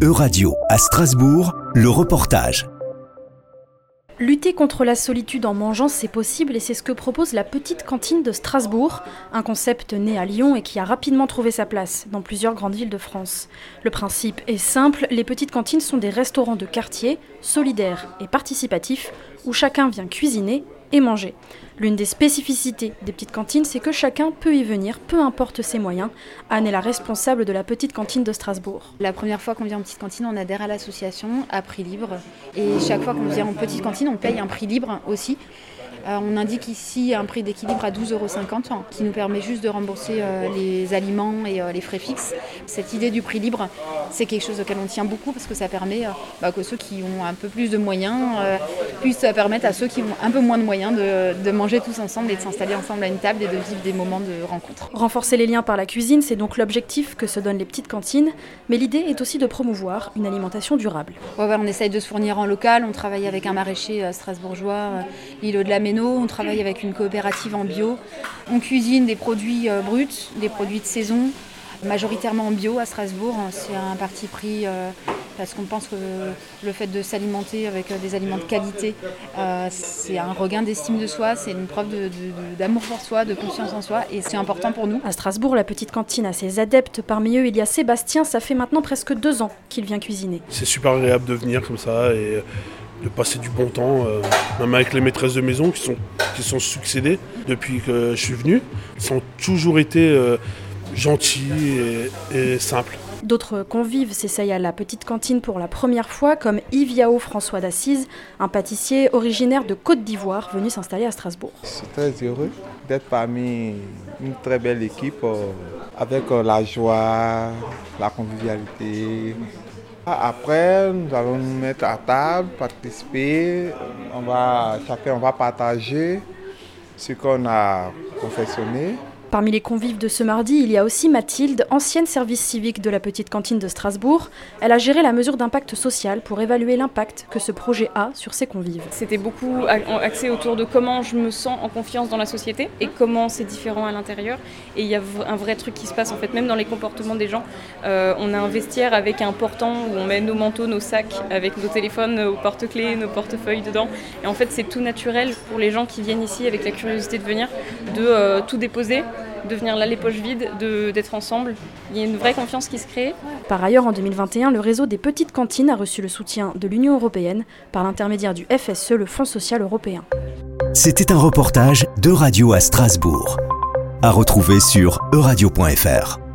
Euradio à Strasbourg, le reportage. Lutter contre la solitude en mangeant, c'est possible et c'est ce que propose la petite cantine de Strasbourg, un concept né à Lyon et qui a rapidement trouvé sa place dans plusieurs grandes villes de France. Le principe est simple, les petites cantines sont des restaurants de quartier, solidaires et participatifs, où chacun vient cuisiner et manger. L'une des spécificités des petites cantines, c'est que chacun peut y venir, peu importe ses moyens. Anne est la responsable de la petite cantine de Strasbourg. La première fois qu'on vient en petite cantine, on adhère à l'association à prix libre. Et chaque fois qu'on vient en petite cantine, on paye un prix libre aussi. Euh, on indique ici un prix d'équilibre à 12,50 euros qui nous permet juste de rembourser euh, les aliments et euh, les frais fixes. Cette idée du prix libre, c'est quelque chose auquel on tient beaucoup parce que ça permet bah, que ceux qui ont un peu plus de moyens puissent permettre à ceux qui ont un peu moins de moyens de, manger tous ensemble et de s'installer ensemble à une table et de vivre des moments de rencontre. Renforcer les liens par la cuisine, c'est donc l'objectif que se donnent les petites cantines, mais l'idée est aussi de promouvoir une alimentation durable. on essaye de se fournir en local, on travaille avec un maraîcher strasbourgeois, l'île de la on travaille avec une coopérative en bio. On cuisine des produits euh, bruts, des produits de saison, majoritairement en bio à Strasbourg. C'est un parti pris euh, parce qu'on pense que le fait de s'alimenter avec euh, des aliments de qualité, c'est un regain d'estime de soi, c'est une preuve d'amour pour soi, de confiance en soi, et c'est important pour nous. À Strasbourg, la petite cantine a ses adeptes. Parmi eux, il y a Sébastien, ça fait maintenant presque deux ans qu'il vient cuisiner. C'est super agréable de venir comme ça et de passer du bon temps, euh, même avec les maîtresses de maison qui sont, qui sont succédées depuis que je suis venu. Ils ont toujours été euh, gentils et, simples. D'autres convives s'essayent à la petite cantine pour la première fois, comme Yves Yao François d'Assise, un pâtissier originaire de Côte d'Ivoire venu s'installer à Strasbourg. Je suis très heureux d'être parmi une très belle équipe euh, avec la joie, la convivialité, après, nous allons nous mettre à table, participer. On va, chacun on va partager ce qu'on a confectionné. Parmi les convives de ce mardi, il y a aussi Mathilde, ancienne service civique de la petite cantine de Strasbourg. Elle a géré la mesure d'impact social pour évaluer l'impact que ce projet a sur ses convives. C'était beaucoup axé autour de comment je me sens en confiance dans la société et comment c'est différent à l'intérieur. Et il y a un vrai truc qui se passe en fait, même dans les comportements des gens. Euh, on a un vestiaire avec un portant où on met nos manteaux, nos sacs, avec nos téléphones, nos porte-clés, nos portefeuilles dedans. Et en fait, c'est tout naturel pour les gens qui viennent ici avec la curiosité de venir, de euh, tout déposer de venir là les poches vides, d'être ensemble. Il y a une vraie confiance qui se crée. Par ailleurs, en 2021, le réseau des petites cantines a reçu le soutien de l'Union européenne par l'intermédiaire du FSE, le Fonds social européen. C'était un reportage de Radio à Strasbourg, à retrouver sur euradio.fr.